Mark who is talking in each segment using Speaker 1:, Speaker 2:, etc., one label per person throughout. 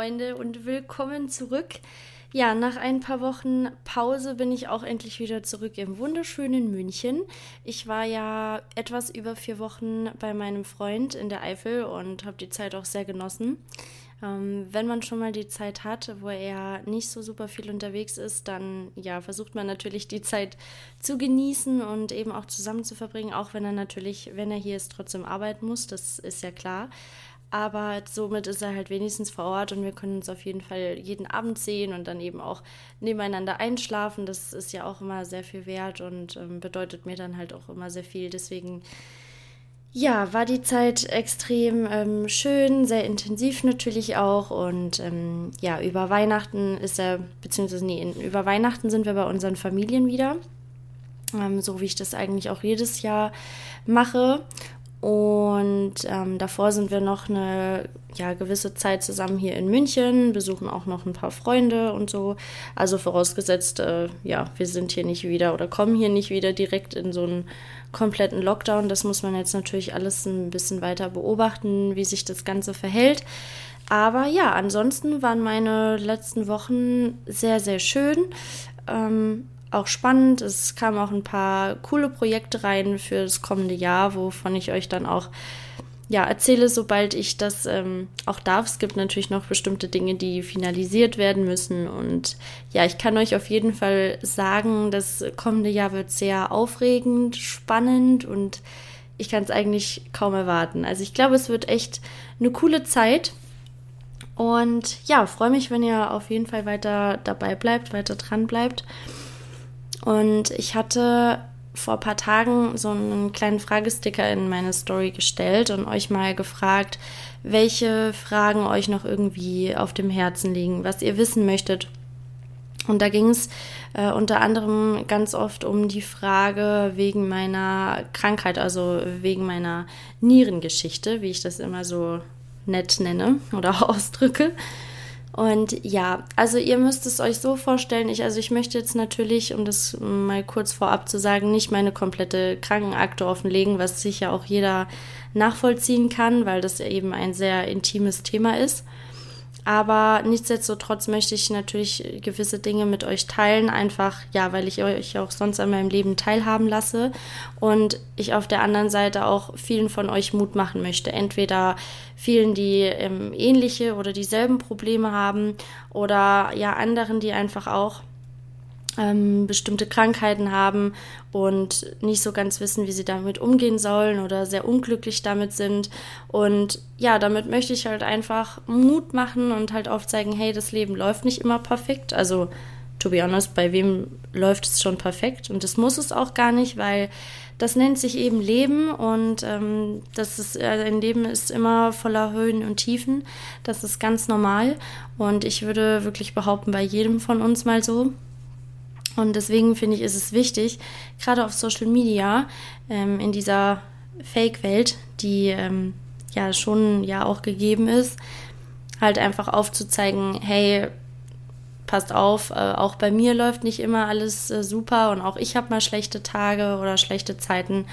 Speaker 1: Freunde und willkommen zurück. Ja, nach ein paar Wochen Pause bin ich auch endlich wieder zurück im wunderschönen München. Ich war ja etwas über vier Wochen bei meinem Freund in der Eifel und habe die Zeit auch sehr genossen. Ähm, wenn man schon mal die Zeit hat, wo er nicht so super viel unterwegs ist, dann ja, versucht man natürlich die Zeit zu genießen und eben auch zusammen zu verbringen, auch wenn er natürlich, wenn er hier ist, trotzdem arbeiten muss, das ist ja klar. Aber somit ist er halt wenigstens vor Ort und wir können uns auf jeden Fall jeden Abend sehen und dann eben auch nebeneinander einschlafen. Das ist ja auch immer sehr viel wert und ähm, bedeutet mir dann halt auch immer sehr viel. Deswegen ja, war die Zeit extrem ähm, schön, sehr intensiv natürlich auch. Und ähm, ja, über Weihnachten ist er, beziehungsweise nee, über Weihnachten sind wir bei unseren Familien wieder. Ähm, so wie ich das eigentlich auch jedes Jahr mache. Und ähm, davor sind wir noch eine ja, gewisse Zeit zusammen hier in München, besuchen auch noch ein paar Freunde und so. Also vorausgesetzt, äh, ja, wir sind hier nicht wieder oder kommen hier nicht wieder direkt in so einen kompletten Lockdown. Das muss man jetzt natürlich alles ein bisschen weiter beobachten, wie sich das Ganze verhält. Aber ja, ansonsten waren meine letzten Wochen sehr, sehr schön. Ähm, auch spannend. Es kamen auch ein paar coole Projekte rein für das kommende Jahr, wovon ich euch dann auch ja, erzähle, sobald ich das ähm, auch darf. Es gibt natürlich noch bestimmte Dinge, die finalisiert werden müssen. Und ja, ich kann euch auf jeden Fall sagen, das kommende Jahr wird sehr aufregend, spannend und ich kann es eigentlich kaum erwarten. Also ich glaube, es wird echt eine coole Zeit. Und ja, freue mich, wenn ihr auf jeden Fall weiter dabei bleibt, weiter dran bleibt. Und ich hatte vor ein paar Tagen so einen kleinen Fragesticker in meine Story gestellt und euch mal gefragt, welche Fragen euch noch irgendwie auf dem Herzen liegen, was ihr wissen möchtet. Und da ging es äh, unter anderem ganz oft um die Frage wegen meiner Krankheit, also wegen meiner Nierengeschichte, wie ich das immer so nett nenne oder ausdrücke. Und ja, also ihr müsst es euch so vorstellen, ich, also ich möchte jetzt natürlich, um das mal kurz vorab zu sagen, nicht meine komplette Krankenakte offenlegen, was sicher auch jeder nachvollziehen kann, weil das eben ein sehr intimes Thema ist. Aber nichtsdestotrotz möchte ich natürlich gewisse Dinge mit euch teilen, einfach ja, weil ich euch auch sonst an meinem Leben teilhaben lasse und ich auf der anderen Seite auch vielen von euch Mut machen möchte. Entweder vielen, die ähm, ähnliche oder dieselben Probleme haben oder ja anderen, die einfach auch ähm, bestimmte Krankheiten haben und nicht so ganz wissen, wie sie damit umgehen sollen oder sehr unglücklich damit sind. Und ja, damit möchte ich halt einfach Mut machen und halt aufzeigen, hey, das Leben läuft nicht immer perfekt. Also, to be honest, bei wem läuft es schon perfekt? Und das muss es auch gar nicht, weil das nennt sich eben Leben und ähm, das ist, äh, ein Leben ist immer voller Höhen und Tiefen. Das ist ganz normal und ich würde wirklich behaupten, bei jedem von uns mal so. Und deswegen finde ich, ist es wichtig, gerade auf Social Media, ähm, in dieser Fake-Welt, die ähm, ja schon ja auch gegeben ist, halt einfach aufzuzeigen, hey, passt auf, äh, auch bei mir läuft nicht immer alles äh, super und auch ich habe mal schlechte Tage oder schlechte Zeiten.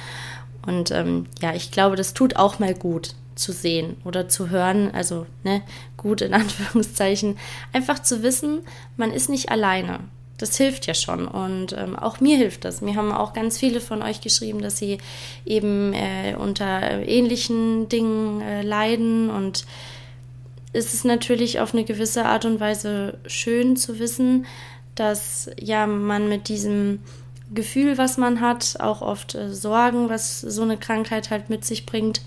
Speaker 1: Und ähm, ja, ich glaube, das tut auch mal gut zu sehen oder zu hören, also ne, gut in Anführungszeichen, einfach zu wissen, man ist nicht alleine das hilft ja schon. Und ähm, auch mir hilft das. Mir haben auch ganz viele von euch geschrieben, dass sie eben äh, unter ähnlichen Dingen äh, leiden. Und es ist natürlich auf eine gewisse Art und Weise schön zu wissen, dass ja man mit diesem Gefühl, was man hat, auch oft äh, Sorgen, was so eine Krankheit halt mit sich bringt,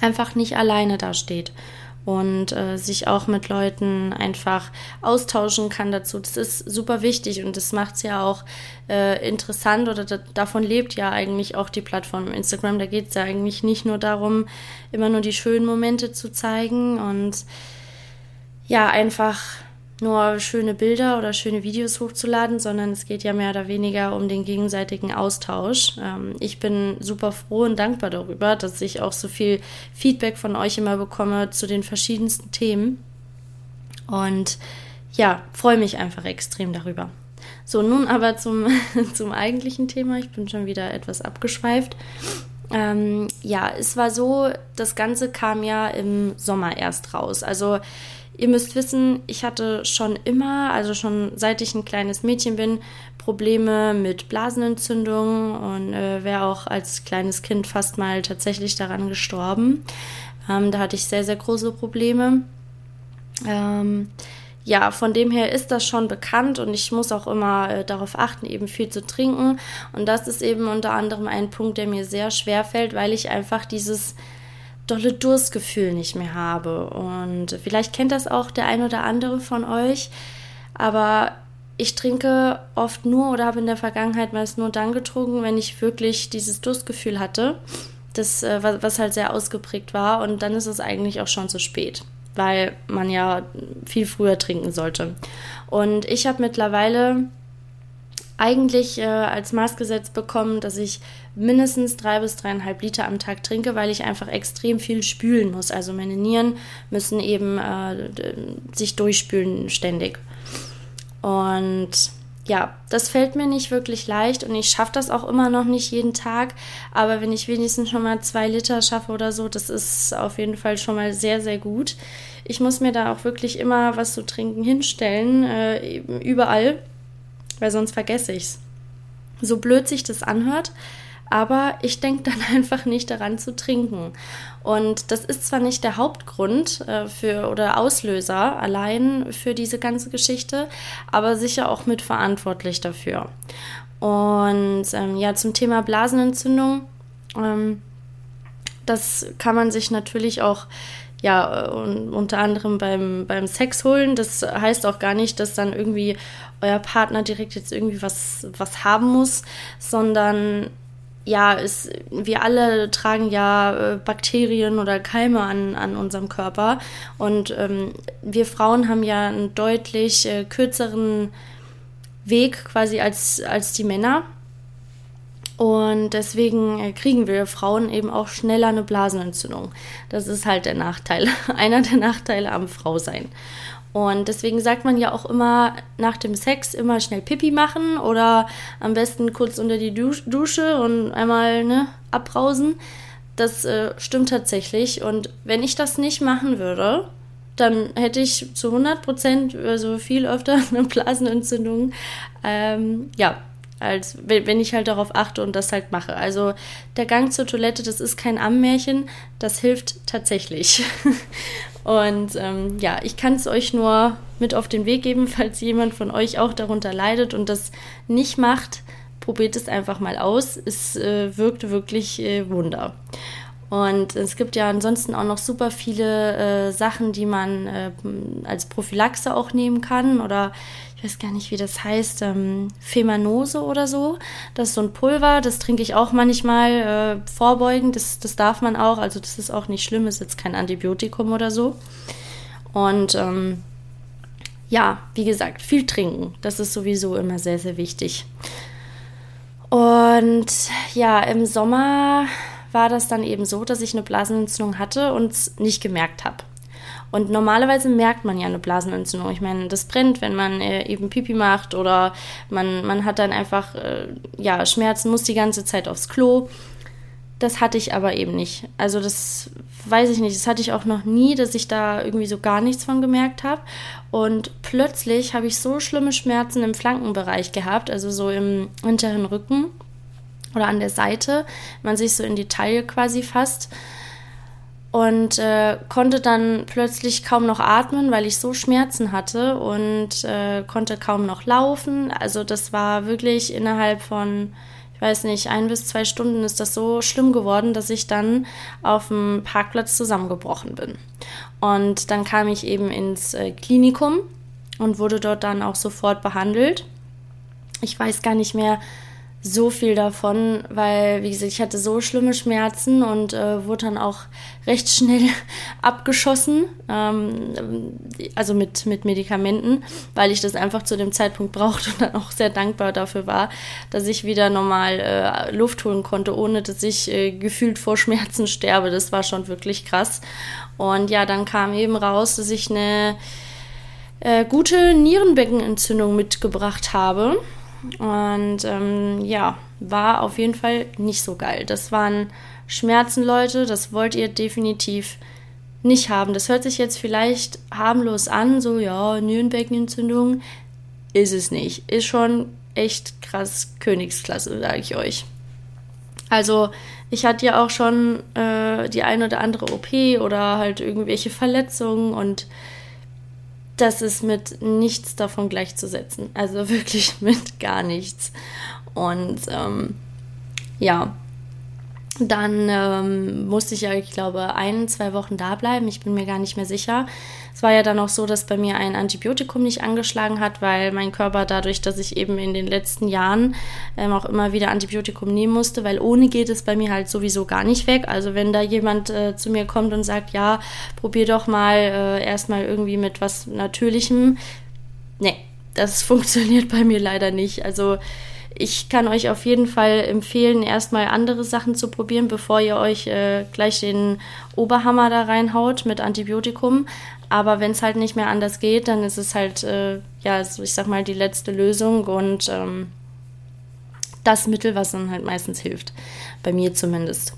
Speaker 1: einfach nicht alleine dasteht und äh, sich auch mit Leuten einfach austauschen kann dazu. Das ist super wichtig und das macht es ja auch äh, interessant oder da, davon lebt ja eigentlich auch die Plattform Instagram. Da geht es ja eigentlich nicht nur darum, immer nur die schönen Momente zu zeigen und ja, einfach nur schöne Bilder oder schöne Videos hochzuladen, sondern es geht ja mehr oder weniger um den gegenseitigen Austausch. Ähm, ich bin super froh und dankbar darüber, dass ich auch so viel Feedback von euch immer bekomme zu den verschiedensten Themen. Und ja, freue mich einfach extrem darüber. So, nun aber zum, zum eigentlichen Thema. Ich bin schon wieder etwas abgeschweift. Ähm, ja, es war so, das Ganze kam ja im Sommer erst raus. Also Ihr müsst wissen, ich hatte schon immer, also schon seit ich ein kleines Mädchen bin, Probleme mit Blasenentzündungen und äh, wäre auch als kleines Kind fast mal tatsächlich daran gestorben. Ähm, da hatte ich sehr, sehr große Probleme. Ähm, ja, von dem her ist das schon bekannt und ich muss auch immer äh, darauf achten, eben viel zu trinken. Und das ist eben unter anderem ein Punkt, der mir sehr schwer fällt, weil ich einfach dieses dolle Durstgefühl nicht mehr habe. Und vielleicht kennt das auch der ein oder andere von euch, aber ich trinke oft nur oder habe in der Vergangenheit meist nur dann getrunken, wenn ich wirklich dieses Durstgefühl hatte, das, äh, was halt sehr ausgeprägt war. Und dann ist es eigentlich auch schon zu spät weil man ja viel früher trinken sollte. Und ich habe mittlerweile eigentlich äh, als Maß gesetzt bekommen, dass ich mindestens drei bis dreieinhalb Liter am Tag trinke, weil ich einfach extrem viel spülen muss. Also meine Nieren müssen eben äh, sich durchspülen ständig. Und ja, das fällt mir nicht wirklich leicht und ich schaffe das auch immer noch nicht jeden Tag. Aber wenn ich wenigstens schon mal zwei Liter schaffe oder so, das ist auf jeden Fall schon mal sehr, sehr gut. Ich muss mir da auch wirklich immer was zu trinken hinstellen, äh, überall, weil sonst vergesse ich es. So blöd sich das anhört, aber ich denke dann einfach nicht daran zu trinken. Und das ist zwar nicht der Hauptgrund äh, für oder Auslöser allein für diese ganze Geschichte, aber sicher auch mitverantwortlich dafür. Und ähm, ja, zum Thema Blasenentzündung, ähm, das kann man sich natürlich auch ja, und unter anderem beim, beim Sex holen. Das heißt auch gar nicht, dass dann irgendwie euer Partner direkt jetzt irgendwie was, was haben muss, sondern ja, es, wir alle tragen ja äh, Bakterien oder Keime an, an unserem Körper. Und ähm, wir Frauen haben ja einen deutlich äh, kürzeren Weg quasi als, als die Männer. Und deswegen äh, kriegen wir Frauen eben auch schneller eine Blasenentzündung. Das ist halt der Nachteil, einer der Nachteile am Frausein. Und deswegen sagt man ja auch immer nach dem Sex immer schnell Pipi machen oder am besten kurz unter die Dusche und einmal ne, abbrausen. Das äh, stimmt tatsächlich. Und wenn ich das nicht machen würde, dann hätte ich zu 100 Prozent, also viel öfter eine Blasenentzündung. Ähm, ja, als wenn ich halt darauf achte und das halt mache. Also der Gang zur Toilette, das ist kein Ammärchen, das hilft tatsächlich. und ähm, ja, ich kann es euch nur mit auf den Weg geben, falls jemand von euch auch darunter leidet und das nicht macht, probiert es einfach mal aus. Es äh, wirkt wirklich äh, Wunder. Und es gibt ja ansonsten auch noch super viele äh, Sachen, die man äh, als Prophylaxe auch nehmen kann oder ich weiß gar nicht, wie das heißt, ähm, Femanose oder so. Das ist so ein Pulver, das trinke ich auch manchmal äh, vorbeugend. Das, das darf man auch, also das ist auch nicht schlimm, ist jetzt kein Antibiotikum oder so. Und ähm, ja, wie gesagt, viel trinken. Das ist sowieso immer sehr, sehr wichtig. Und ja, im Sommer war das dann eben so, dass ich eine Blasenentzündung hatte und es nicht gemerkt habe. Und normalerweise merkt man ja eine Blasenentzündung. Ich meine, das brennt, wenn man äh, eben Pipi macht oder man, man hat dann einfach äh, ja, Schmerzen, muss die ganze Zeit aufs Klo. Das hatte ich aber eben nicht. Also das weiß ich nicht. Das hatte ich auch noch nie, dass ich da irgendwie so gar nichts von gemerkt habe. Und plötzlich habe ich so schlimme Schmerzen im Flankenbereich gehabt, also so im unteren Rücken oder an der Seite, man sich so in die Taille quasi fasst und äh, konnte dann plötzlich kaum noch atmen, weil ich so Schmerzen hatte und äh, konnte kaum noch laufen. Also das war wirklich innerhalb von, ich weiß nicht, ein bis zwei Stunden ist das so schlimm geworden, dass ich dann auf dem Parkplatz zusammengebrochen bin. Und dann kam ich eben ins äh, Klinikum und wurde dort dann auch sofort behandelt. Ich weiß gar nicht mehr, so viel davon, weil, wie gesagt, ich hatte so schlimme Schmerzen und äh, wurde dann auch recht schnell abgeschossen, ähm, also mit, mit Medikamenten, weil ich das einfach zu dem Zeitpunkt brauchte und dann auch sehr dankbar dafür war, dass ich wieder normal äh, Luft holen konnte, ohne dass ich äh, gefühlt vor Schmerzen sterbe. Das war schon wirklich krass. Und ja, dann kam eben raus, dass ich eine äh, gute Nierenbeckenentzündung mitgebracht habe. Und ähm, ja, war auf jeden Fall nicht so geil. Das waren Schmerzen, Leute. Das wollt ihr definitiv nicht haben. Das hört sich jetzt vielleicht harmlos an, so ja, Nierenbeckenentzündung. Ist es nicht. Ist schon echt krass Königsklasse, sage ich euch. Also ich hatte ja auch schon äh, die ein oder andere OP oder halt irgendwelche Verletzungen und das ist mit nichts davon gleichzusetzen. Also wirklich mit gar nichts. Und ähm, ja, dann ähm, musste ich ja, ich glaube, ein, zwei Wochen da bleiben. Ich bin mir gar nicht mehr sicher. Es war ja dann auch so, dass bei mir ein Antibiotikum nicht angeschlagen hat, weil mein Körper dadurch, dass ich eben in den letzten Jahren ähm, auch immer wieder Antibiotikum nehmen musste, weil ohne geht es bei mir halt sowieso gar nicht weg. Also wenn da jemand äh, zu mir kommt und sagt, ja, probier doch mal äh, erstmal irgendwie mit was Natürlichem. Nee, das funktioniert bei mir leider nicht. Also ich kann euch auf jeden Fall empfehlen, erstmal andere Sachen zu probieren, bevor ihr euch äh, gleich den Oberhammer da reinhaut mit Antibiotikum. Aber wenn es halt nicht mehr anders geht, dann ist es halt, äh, ja, so ich sag mal, die letzte Lösung und ähm, das Mittel, was dann halt meistens hilft. Bei mir zumindest.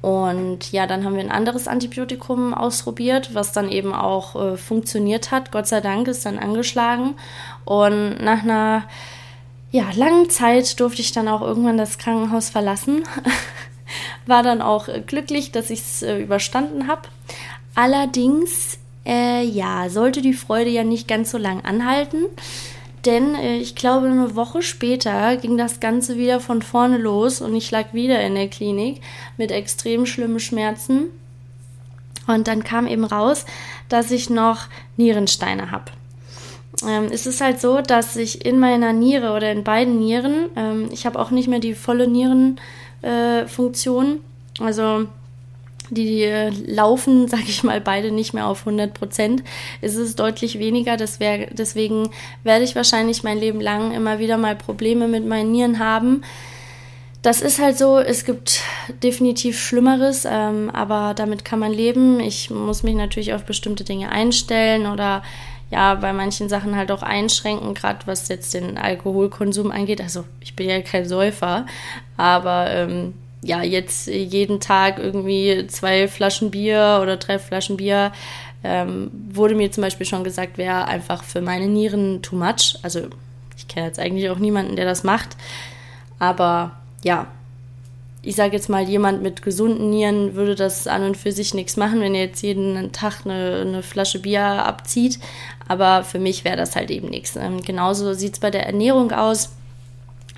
Speaker 1: Und ja, dann haben wir ein anderes Antibiotikum ausprobiert, was dann eben auch äh, funktioniert hat. Gott sei Dank ist dann angeschlagen. Und nach einer ja, langen Zeit durfte ich dann auch irgendwann das Krankenhaus verlassen. War dann auch äh, glücklich, dass ich es äh, überstanden habe. Allerdings, äh, ja, sollte die Freude ja nicht ganz so lang anhalten. Denn äh, ich glaube, eine Woche später ging das Ganze wieder von vorne los und ich lag wieder in der Klinik mit extrem schlimmen Schmerzen. Und dann kam eben raus, dass ich noch Nierensteine habe ähm, es ist halt so, dass ich in meiner Niere oder in beiden Nieren, ähm, ich habe auch nicht mehr die volle Nierenfunktion, äh, also die äh, laufen, sage ich mal, beide nicht mehr auf 100 Prozent. Es ist deutlich weniger, wär, deswegen werde ich wahrscheinlich mein Leben lang immer wieder mal Probleme mit meinen Nieren haben. Das ist halt so, es gibt definitiv Schlimmeres, ähm, aber damit kann man leben. Ich muss mich natürlich auf bestimmte Dinge einstellen oder ja bei manchen Sachen halt auch einschränken, gerade was jetzt den Alkoholkonsum angeht. Also ich bin ja kein Säufer, aber ähm, ja, jetzt jeden Tag irgendwie zwei Flaschen Bier oder drei Flaschen Bier, ähm, wurde mir zum Beispiel schon gesagt, wäre einfach für meine Nieren too much. Also ich kenne jetzt eigentlich auch niemanden, der das macht. Aber ja, ich sage jetzt mal, jemand mit gesunden Nieren würde das an und für sich nichts machen, wenn er jetzt jeden Tag eine, eine Flasche Bier abzieht. Aber für mich wäre das halt eben nichts. Ähm, genauso sieht es bei der Ernährung aus.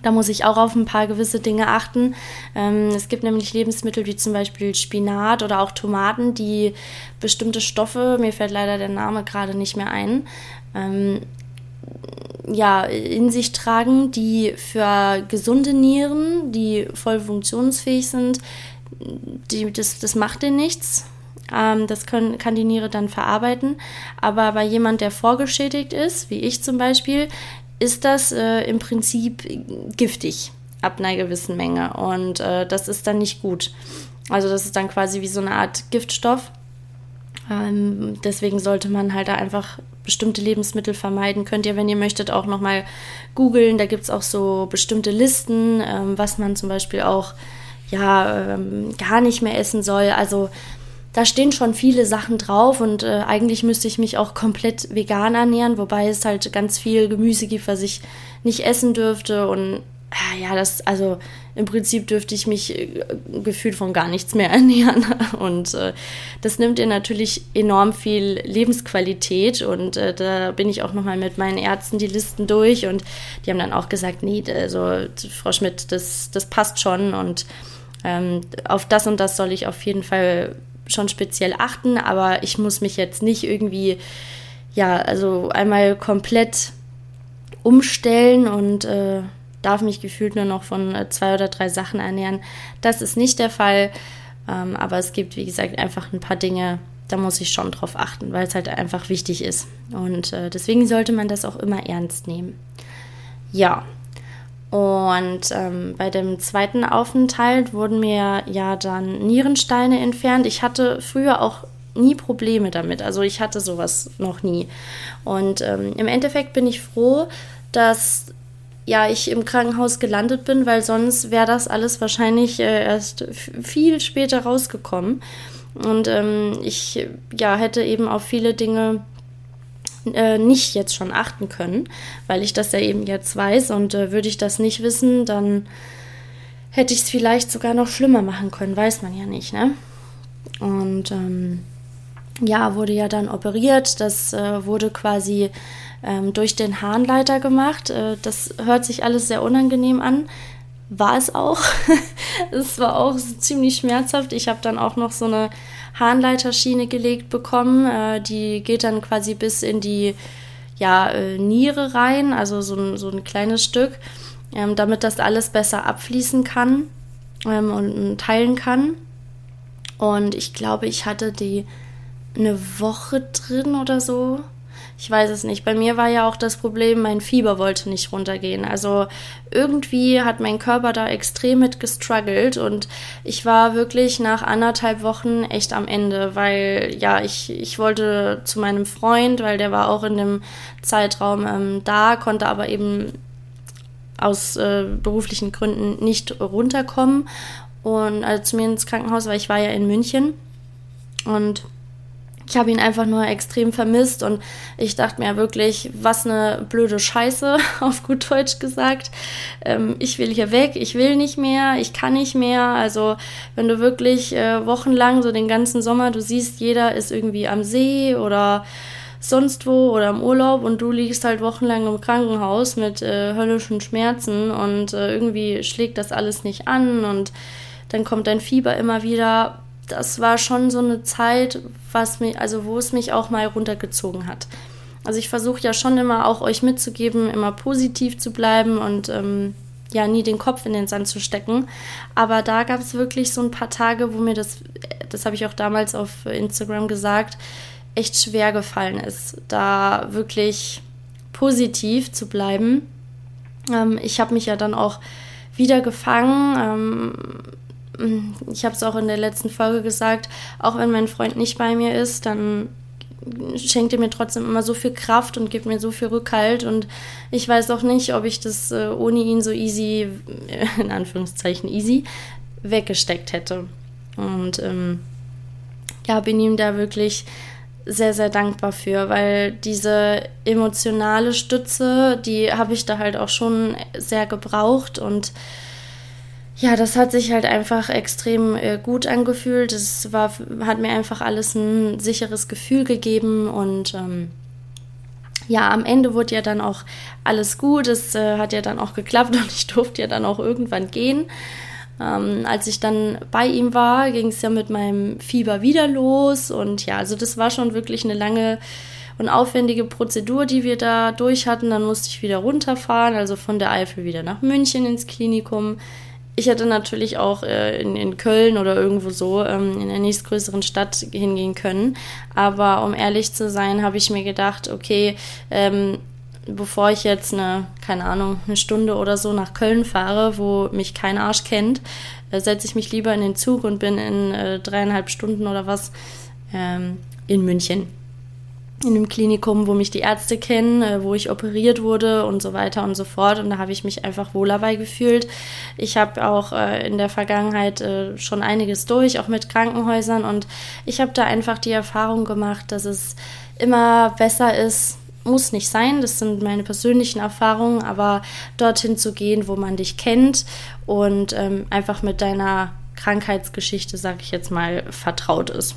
Speaker 1: Da muss ich auch auf ein paar gewisse Dinge achten. Ähm, es gibt nämlich Lebensmittel wie zum Beispiel Spinat oder auch Tomaten, die bestimmte Stoffe, mir fällt leider der Name gerade nicht mehr ein, ähm, ja, in sich tragen, die für gesunde Nieren, die voll funktionsfähig sind, die, das, das macht denen nichts. Ähm, das können, kann die Niere dann verarbeiten. Aber bei jemand, der vorgeschädigt ist, wie ich zum Beispiel, ist das äh, im Prinzip giftig ab einer gewissen Menge. Und äh, das ist dann nicht gut. Also das ist dann quasi wie so eine Art Giftstoff. Ähm, deswegen sollte man halt da einfach bestimmte Lebensmittel vermeiden. Könnt ihr, wenn ihr möchtet, auch nochmal googeln. Da gibt es auch so bestimmte Listen, ähm, was man zum Beispiel auch ja ähm, gar nicht mehr essen soll. Also da stehen schon viele Sachen drauf und äh, eigentlich müsste ich mich auch komplett vegan ernähren, wobei es halt ganz viel Gemüse gibt, was ich nicht essen dürfte und Ah, ja, das, also im Prinzip dürfte ich mich äh, gefühlt von gar nichts mehr ernähren. Und äh, das nimmt ihr natürlich enorm viel Lebensqualität. Und äh, da bin ich auch nochmal mit meinen Ärzten die Listen durch und die haben dann auch gesagt, nee, also Frau Schmidt, das, das passt schon und ähm, auf das und das soll ich auf jeden Fall schon speziell achten, aber ich muss mich jetzt nicht irgendwie, ja, also einmal komplett umstellen und äh, darf mich gefühlt nur noch von äh, zwei oder drei Sachen ernähren. Das ist nicht der Fall, ähm, aber es gibt, wie gesagt, einfach ein paar Dinge, da muss ich schon drauf achten, weil es halt einfach wichtig ist. Und äh, deswegen sollte man das auch immer ernst nehmen. Ja. Und ähm, bei dem zweiten Aufenthalt wurden mir ja dann Nierensteine entfernt. Ich hatte früher auch nie Probleme damit. Also ich hatte sowas noch nie. Und ähm, im Endeffekt bin ich froh, dass ja, ich im Krankenhaus gelandet bin, weil sonst wäre das alles wahrscheinlich äh, erst viel später rausgekommen. Und ähm, ich ja, hätte eben auf viele Dinge äh, nicht jetzt schon achten können, weil ich das ja eben jetzt weiß. Und äh, würde ich das nicht wissen, dann hätte ich es vielleicht sogar noch schlimmer machen können, weiß man ja nicht, ne? Und ähm, ja, wurde ja dann operiert. Das äh, wurde quasi ähm, durch den Harnleiter gemacht. Äh, das hört sich alles sehr unangenehm an. War es auch. es war auch ziemlich schmerzhaft. Ich habe dann auch noch so eine Harnleiterschiene gelegt bekommen. Äh, die geht dann quasi bis in die ja, äh, Niere rein, also so ein, so ein kleines Stück, ähm, damit das alles besser abfließen kann ähm, und teilen kann. Und ich glaube, ich hatte die eine Woche drin oder so. Ich weiß es nicht. Bei mir war ja auch das Problem, mein Fieber wollte nicht runtergehen. Also irgendwie hat mein Körper da extrem mit gestruggelt und ich war wirklich nach anderthalb Wochen echt am Ende, weil ja, ich, ich wollte zu meinem Freund, weil der war auch in dem Zeitraum ähm, da, konnte aber eben aus äh, beruflichen Gründen nicht runterkommen und also zu mir ins Krankenhaus, weil ich war ja in München und ich habe ihn einfach nur extrem vermisst und ich dachte mir wirklich, was eine blöde Scheiße, auf gut Deutsch gesagt. Ähm, ich will hier weg, ich will nicht mehr, ich kann nicht mehr. Also wenn du wirklich äh, wochenlang, so den ganzen Sommer, du siehst, jeder ist irgendwie am See oder sonst wo oder im Urlaub und du liegst halt wochenlang im Krankenhaus mit äh, höllischen Schmerzen und äh, irgendwie schlägt das alles nicht an und dann kommt dein Fieber immer wieder das war schon so eine Zeit, was mich, also wo es mich auch mal runtergezogen hat. Also ich versuche ja schon immer auch euch mitzugeben, immer positiv zu bleiben und ähm, ja nie den Kopf in den Sand zu stecken. Aber da gab es wirklich so ein paar Tage, wo mir das, das habe ich auch damals auf Instagram gesagt, echt schwer gefallen ist, da wirklich positiv zu bleiben. Ähm, ich habe mich ja dann auch wieder gefangen. Ähm, ich habe es auch in der letzten Folge gesagt, auch wenn mein Freund nicht bei mir ist, dann schenkt er mir trotzdem immer so viel Kraft und gibt mir so viel Rückhalt und ich weiß auch nicht, ob ich das äh, ohne ihn so easy, in Anführungszeichen easy, weggesteckt hätte. Und ähm, ja, bin ihm da wirklich sehr, sehr dankbar für, weil diese emotionale Stütze, die habe ich da halt auch schon sehr gebraucht und ja, das hat sich halt einfach extrem äh, gut angefühlt. Es war, hat mir einfach alles ein sicheres Gefühl gegeben und ähm, ja, am Ende wurde ja dann auch alles gut. Es äh, hat ja dann auch geklappt und ich durfte ja dann auch irgendwann gehen. Ähm, als ich dann bei ihm war, ging es ja mit meinem Fieber wieder los und ja, also das war schon wirklich eine lange und aufwendige Prozedur, die wir da durch hatten. Dann musste ich wieder runterfahren, also von der Eifel wieder nach München ins Klinikum ich hätte natürlich auch äh, in, in Köln oder irgendwo so ähm, in der nächstgrößeren Stadt hingehen können. Aber um ehrlich zu sein, habe ich mir gedacht, okay, ähm, bevor ich jetzt eine, keine Ahnung, eine Stunde oder so nach Köln fahre, wo mich kein Arsch kennt, äh, setze ich mich lieber in den Zug und bin in äh, dreieinhalb Stunden oder was ähm, in München in einem Klinikum, wo mich die Ärzte kennen, äh, wo ich operiert wurde und so weiter und so fort. Und da habe ich mich einfach wohl dabei gefühlt. Ich habe auch äh, in der Vergangenheit äh, schon einiges durch, auch mit Krankenhäusern. Und ich habe da einfach die Erfahrung gemacht, dass es immer besser ist, muss nicht sein, das sind meine persönlichen Erfahrungen, aber dorthin zu gehen, wo man dich kennt und ähm, einfach mit deiner Krankheitsgeschichte, sage ich jetzt mal, vertraut ist.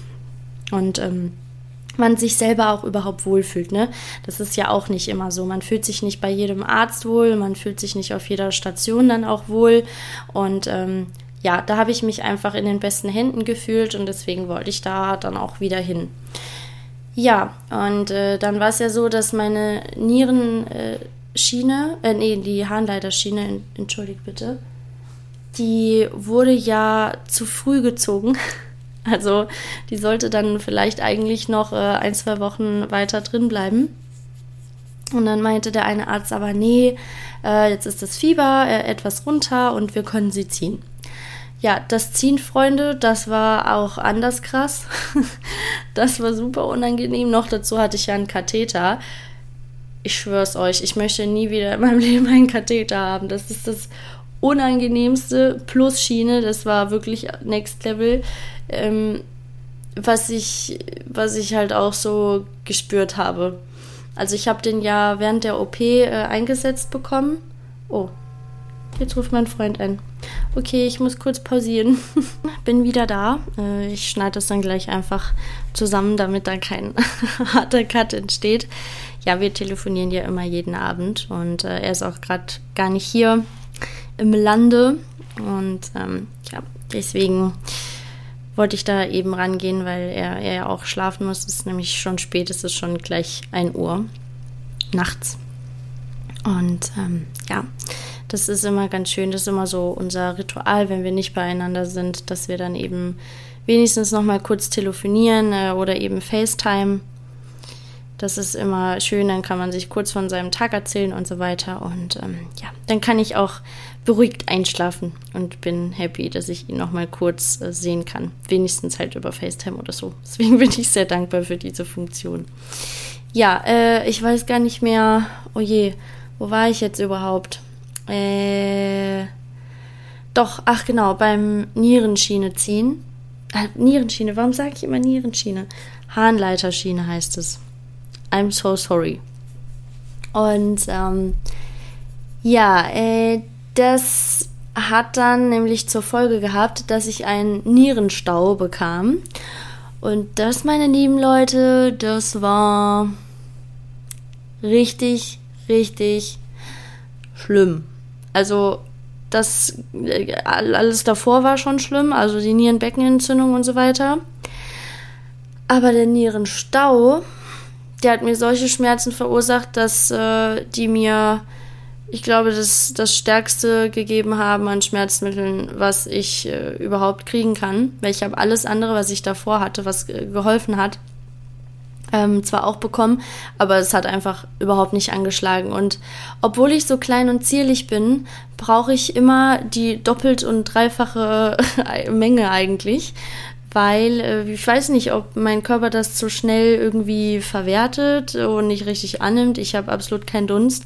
Speaker 1: Und ähm, man sich selber auch überhaupt wohlfühlt. Ne? Das ist ja auch nicht immer so. Man fühlt sich nicht bei jedem Arzt wohl, man fühlt sich nicht auf jeder Station dann auch wohl. Und ähm, ja, da habe ich mich einfach in den besten Händen gefühlt und deswegen wollte ich da dann auch wieder hin. Ja, und äh, dann war es ja so, dass meine Nierenschiene, äh, nee, die Harnleiterschiene, entschuldigt bitte, die wurde ja zu früh gezogen. Also die sollte dann vielleicht eigentlich noch äh, ein, zwei Wochen weiter drin bleiben. Und dann meinte der eine Arzt aber, nee, äh, jetzt ist das Fieber äh, etwas runter und wir können sie ziehen. Ja, das Ziehen, Freunde, das war auch anders krass. das war super unangenehm. Noch dazu hatte ich ja einen Katheter. Ich schwör's euch, ich möchte nie wieder in meinem Leben einen Katheter haben. Das ist das unangenehmste plus Schiene. Das war wirklich Next Level. Ähm, was ich, was ich halt auch so gespürt habe. Also ich habe den ja während der OP äh, eingesetzt bekommen. Oh, jetzt ruft mein Freund ein. Okay, ich muss kurz pausieren. Bin wieder da. Äh, ich schneide das dann gleich einfach zusammen, damit da kein harter Cut entsteht. Ja, wir telefonieren ja immer jeden Abend und äh, er ist auch gerade gar nicht hier im Lande. Und ähm, ja, deswegen wollte ich da eben rangehen, weil er, ja auch schlafen muss. Es ist nämlich schon spät, es ist schon gleich 1 Uhr nachts. Und ähm, ja, das ist immer ganz schön. Das ist immer so unser Ritual, wenn wir nicht beieinander sind, dass wir dann eben wenigstens noch mal kurz telefonieren äh, oder eben FaceTime. Das ist immer schön, dann kann man sich kurz von seinem Tag erzählen und so weiter. Und ähm, ja, dann kann ich auch beruhigt einschlafen und bin happy, dass ich ihn noch mal kurz äh, sehen kann. Wenigstens halt über FaceTime oder so. Deswegen bin ich sehr dankbar für diese Funktion. Ja, äh, ich weiß gar nicht mehr. Oh je, wo war ich jetzt überhaupt? Äh, doch, ach genau, beim Nierenschiene ziehen. Äh, Nierenschiene, warum sage ich immer Nierenschiene? Harnleiterschiene heißt es. I'm so sorry. Und ähm, ja, äh, das hat dann nämlich zur Folge gehabt, dass ich einen Nierenstau bekam. Und das, meine lieben Leute, das war richtig, richtig schlimm. Also das äh, alles davor war schon schlimm, also die Nierenbeckenentzündung und so weiter. Aber der Nierenstau, der hat mir solche Schmerzen verursacht, dass äh, die mir, ich glaube, das, das Stärkste gegeben haben an Schmerzmitteln, was ich äh, überhaupt kriegen kann. Weil ich habe alles andere, was ich davor hatte, was geholfen hat, ähm, zwar auch bekommen, aber es hat einfach überhaupt nicht angeschlagen. Und obwohl ich so klein und zierlich bin, brauche ich immer die doppelt und dreifache Menge eigentlich, weil äh, ich weiß nicht, ob mein Körper das zu schnell irgendwie verwertet und nicht richtig annimmt. Ich habe absolut keinen Dunst.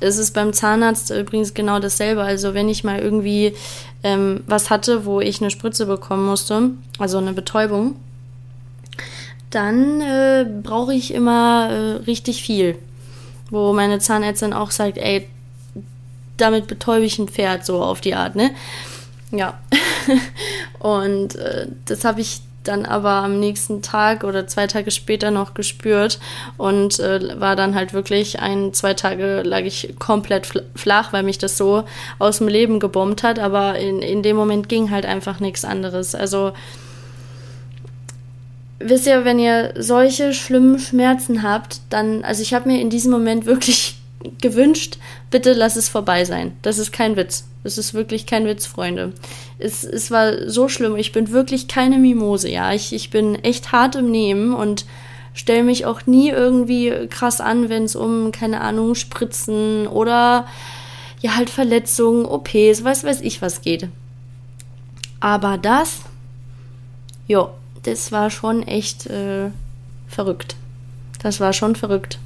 Speaker 1: Es ist beim Zahnarzt übrigens genau dasselbe. Also wenn ich mal irgendwie ähm, was hatte, wo ich eine Spritze bekommen musste, also eine Betäubung, dann äh, brauche ich immer äh, richtig viel. Wo meine Zahnärztin auch sagt, ey, damit betäube ich ein Pferd, so auf die Art, ne? Ja. und äh, das habe ich dann aber am nächsten Tag oder zwei Tage später noch gespürt und äh, war dann halt wirklich ein, zwei Tage lag ich komplett flach, weil mich das so aus dem Leben gebombt hat, aber in, in dem Moment ging halt einfach nichts anderes. Also wisst ihr, wenn ihr solche schlimmen Schmerzen habt, dann, also ich habe mir in diesem Moment wirklich gewünscht, bitte lass es vorbei sein. Das ist kein Witz. Das ist wirklich kein Witz, Freunde. Es, es war so schlimm. Ich bin wirklich keine Mimose, ja. Ich, ich bin echt hart im Nehmen und stelle mich auch nie irgendwie krass an, wenn es um, keine Ahnung, Spritzen oder ja, halt Verletzungen, OPs, weiß weiß ich was geht. Aber das, jo, das war schon echt äh, verrückt. Das war schon verrückt.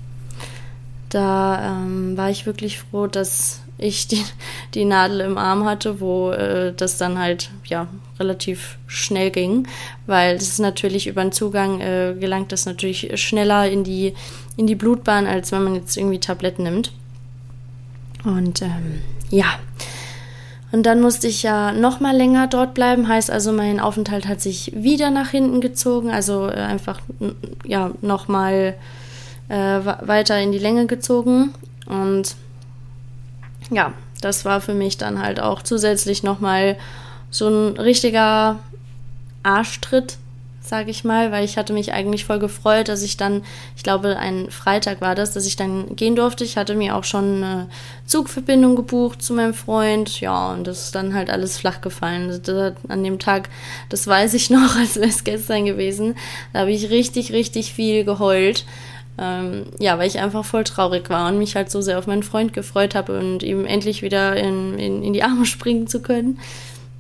Speaker 1: Da ähm, war ich wirklich froh, dass ich die, die Nadel im Arm hatte, wo äh, das dann halt ja relativ schnell ging, weil das ist natürlich über den Zugang äh, gelangt das natürlich schneller in die in die Blutbahn, als wenn man jetzt irgendwie Tabletten nimmt. Und ähm, ja, und dann musste ich ja noch mal länger dort bleiben. Heißt also, mein Aufenthalt hat sich wieder nach hinten gezogen. Also äh, einfach ja noch mal äh, weiter in die Länge gezogen. Und ja, das war für mich dann halt auch zusätzlich noch mal so ein richtiger Arschtritt, sage ich mal, weil ich hatte mich eigentlich voll gefreut, dass ich dann, ich glaube, ein Freitag war das, dass ich dann gehen durfte. Ich hatte mir auch schon eine Zugverbindung gebucht zu meinem Freund, ja, und das ist dann halt alles flach gefallen. an dem Tag, das weiß ich noch, als wäre es gestern gewesen, da habe ich richtig, richtig viel geheult. Ähm, ja, weil ich einfach voll traurig war und mich halt so sehr auf meinen Freund gefreut habe und ihm endlich wieder in, in, in die Arme springen zu können.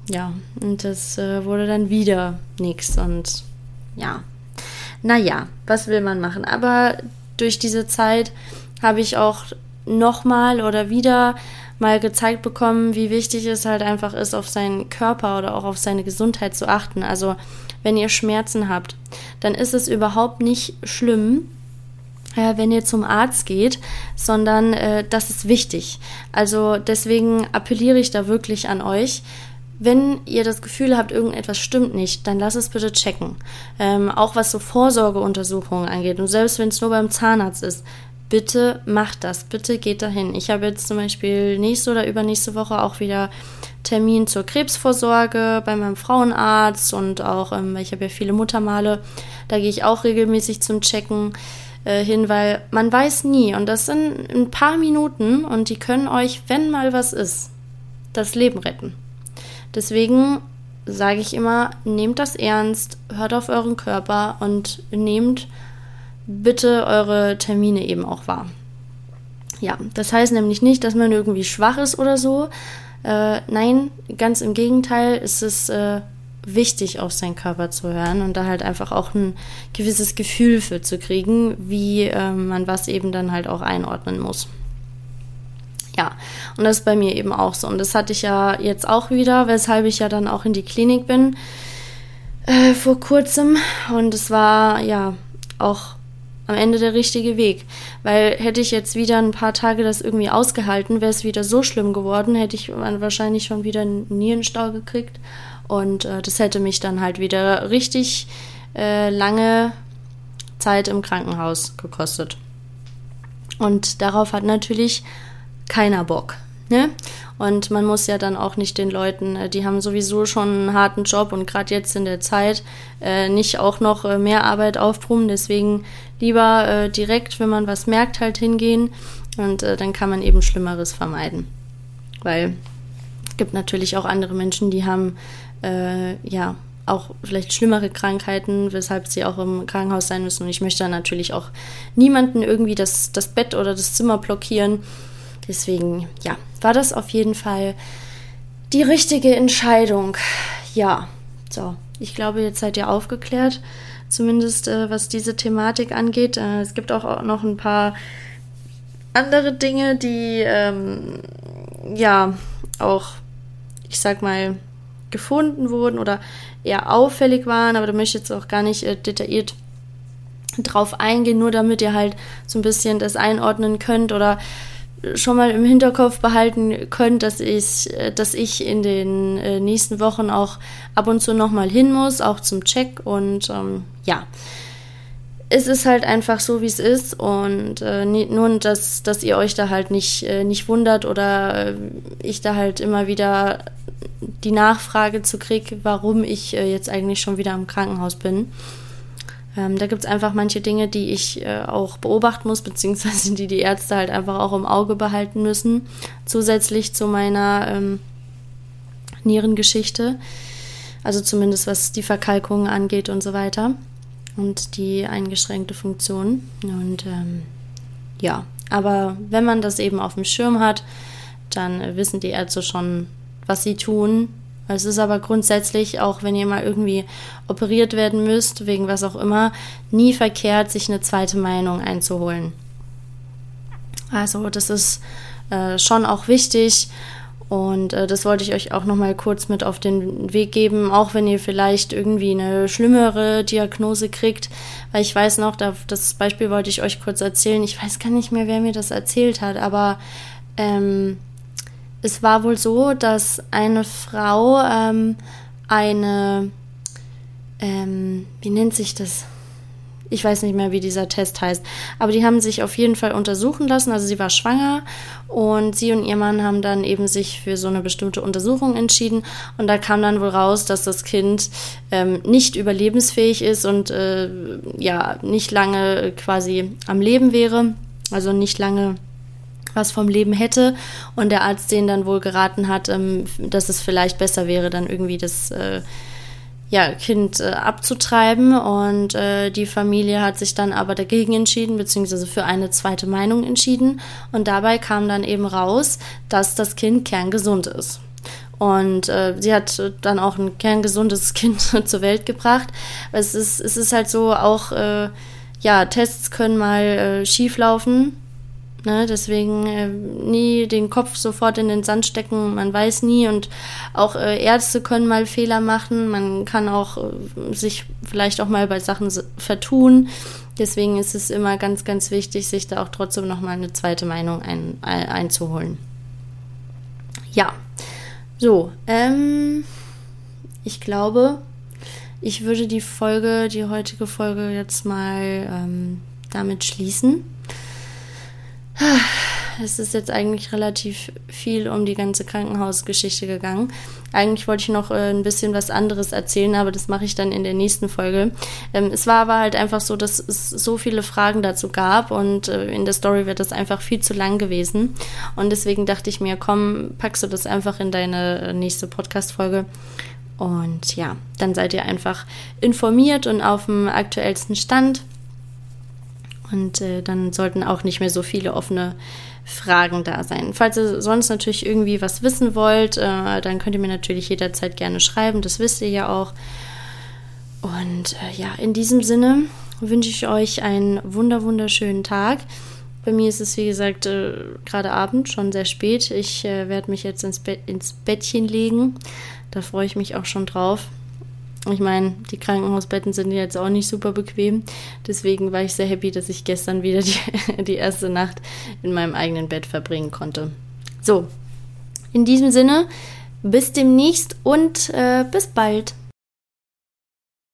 Speaker 1: Ja, und das äh, wurde dann wieder nichts und ja, naja, was will man machen? Aber durch diese Zeit habe ich auch nochmal oder wieder mal gezeigt bekommen, wie wichtig es halt einfach ist, auf seinen Körper oder auch auf seine Gesundheit zu achten. Also wenn ihr Schmerzen habt, dann ist es überhaupt nicht schlimm, wenn ihr zum Arzt geht, sondern äh, das ist wichtig. Also deswegen appelliere ich da wirklich an euch. Wenn ihr das Gefühl habt, irgendetwas stimmt nicht, dann lasst es bitte checken. Ähm, auch was so Vorsorgeuntersuchungen angeht und selbst wenn es nur beim Zahnarzt ist, bitte macht das, bitte geht dahin. Ich habe jetzt zum Beispiel nächste oder übernächste Woche auch wieder Termin zur Krebsvorsorge bei meinem Frauenarzt und auch, ähm, ich habe ja viele Muttermale, da gehe ich auch regelmäßig zum Checken äh, hin, weil man weiß nie und das sind ein paar Minuten und die können euch, wenn mal was ist, das Leben retten. Deswegen sage ich immer, nehmt das ernst, hört auf euren Körper und nehmt bitte eure Termine eben auch wahr. Ja, das heißt nämlich nicht, dass man irgendwie schwach ist oder so. Äh, nein, ganz im Gegenteil, ist es äh, wichtig, auf seinen Körper zu hören und da halt einfach auch ein gewisses Gefühl für zu kriegen, wie äh, man was eben dann halt auch einordnen muss. Ja, und das ist bei mir eben auch so. Und das hatte ich ja jetzt auch wieder, weshalb ich ja dann auch in die Klinik bin äh, vor kurzem. Und es war ja auch am Ende der richtige Weg. Weil hätte ich jetzt wieder ein paar Tage das irgendwie ausgehalten, wäre es wieder so schlimm geworden, hätte ich wahrscheinlich schon wieder einen Nierenstau gekriegt. Und äh, das hätte mich dann halt wieder richtig äh, lange Zeit im Krankenhaus gekostet. Und darauf hat natürlich keiner Bock. Ne? Und man muss ja dann auch nicht den Leuten, äh, die haben sowieso schon einen harten Job und gerade jetzt in der Zeit äh, nicht auch noch äh, mehr Arbeit aufbrummen. Deswegen lieber äh, direkt, wenn man was merkt, halt hingehen und äh, dann kann man eben Schlimmeres vermeiden. Weil es gibt natürlich auch andere Menschen, die haben äh, ja auch vielleicht schlimmere Krankheiten, weshalb sie auch im Krankenhaus sein müssen. Und ich möchte natürlich auch niemanden irgendwie das, das Bett oder das Zimmer blockieren. Deswegen, ja, war das auf jeden Fall die richtige Entscheidung. Ja, so, ich glaube, jetzt seid ihr aufgeklärt, zumindest äh, was diese Thematik angeht. Äh, es gibt auch noch ein paar andere Dinge, die ähm, ja auch, ich sag mal, gefunden wurden oder eher auffällig waren, aber da möchte ich jetzt auch gar nicht äh, detailliert drauf eingehen, nur damit ihr halt so ein bisschen das einordnen könnt oder schon mal im Hinterkopf behalten könnt, dass ich, dass ich in den äh, nächsten Wochen auch ab und zu nochmal hin muss, auch zum Check. Und ähm, ja, es ist halt einfach so, wie es ist. Und äh, nur, dass, dass ihr euch da halt nicht, äh, nicht wundert oder äh, ich da halt immer wieder die Nachfrage zu kriege, warum ich äh, jetzt eigentlich schon wieder im Krankenhaus bin. Ähm, da gibt es einfach manche Dinge, die ich äh, auch beobachten muss, beziehungsweise die die Ärzte halt einfach auch im Auge behalten müssen, zusätzlich zu meiner ähm, Nierengeschichte. Also zumindest was die Verkalkung angeht und so weiter und die eingeschränkte Funktion. Und ähm, ja, aber wenn man das eben auf dem Schirm hat, dann äh, wissen die Ärzte schon, was sie tun es ist aber grundsätzlich, auch wenn ihr mal irgendwie operiert werden müsst, wegen was auch immer, nie verkehrt, sich eine zweite Meinung einzuholen. Also das ist äh, schon auch wichtig und äh, das wollte ich euch auch nochmal kurz mit auf den Weg geben, auch wenn ihr vielleicht irgendwie eine schlimmere Diagnose kriegt, weil ich weiß noch, das Beispiel wollte ich euch kurz erzählen. Ich weiß gar nicht mehr, wer mir das erzählt hat, aber ähm, es war wohl so, dass eine Frau ähm, eine, ähm, wie nennt sich das? Ich weiß nicht mehr, wie dieser Test heißt. Aber die haben sich auf jeden Fall untersuchen lassen. Also sie war schwanger und sie und ihr Mann haben dann eben sich für so eine bestimmte Untersuchung entschieden. Und da kam dann wohl raus, dass das Kind ähm, nicht überlebensfähig ist und äh, ja, nicht lange quasi am Leben wäre. Also nicht lange was vom Leben hätte und der Arzt denen dann wohl geraten hat, ähm, dass es vielleicht besser wäre, dann irgendwie das äh, ja, Kind äh, abzutreiben und äh, die Familie hat sich dann aber dagegen entschieden, beziehungsweise für eine zweite Meinung entschieden und dabei kam dann eben raus, dass das Kind kerngesund ist. Und äh, sie hat dann auch ein kerngesundes Kind zur Welt gebracht. Es ist, es ist halt so, auch äh, ja, Tests können mal äh, schief laufen Ne? Deswegen äh, nie den Kopf sofort in den Sand stecken, man weiß nie und auch äh, Ärzte können mal Fehler machen, man kann auch äh, sich vielleicht auch mal bei Sachen vertun. Deswegen ist es immer ganz, ganz wichtig, sich da auch trotzdem nochmal eine zweite Meinung ein, ein, einzuholen. Ja, so, ähm, ich glaube, ich würde die Folge, die heutige Folge jetzt mal ähm, damit schließen. Es ist jetzt eigentlich relativ viel um die ganze Krankenhausgeschichte gegangen. Eigentlich wollte ich noch äh, ein bisschen was anderes erzählen, aber das mache ich dann in der nächsten Folge. Ähm, es war aber halt einfach so, dass es so viele Fragen dazu gab und äh, in der Story wird das einfach viel zu lang gewesen. Und deswegen dachte ich mir, komm, packst du das einfach in deine äh, nächste Podcast-Folge. Und ja, dann seid ihr einfach informiert und auf dem aktuellsten Stand. Und äh, dann sollten auch nicht mehr so viele offene Fragen da sein. Falls ihr sonst natürlich irgendwie was wissen wollt, äh, dann könnt ihr mir natürlich jederzeit gerne schreiben. Das wisst ihr ja auch. Und äh, ja, in diesem Sinne wünsche ich euch einen wunder wunderschönen Tag. Bei mir ist es, wie gesagt, äh, gerade Abend, schon sehr spät. Ich äh, werde mich jetzt ins, Be ins Bettchen legen. Da freue ich mich auch schon drauf. Ich meine, die Krankenhausbetten sind jetzt auch nicht super bequem. Deswegen war ich sehr happy, dass ich gestern wieder die, die erste Nacht in meinem eigenen Bett verbringen konnte. So, in diesem Sinne, bis demnächst und äh, bis bald.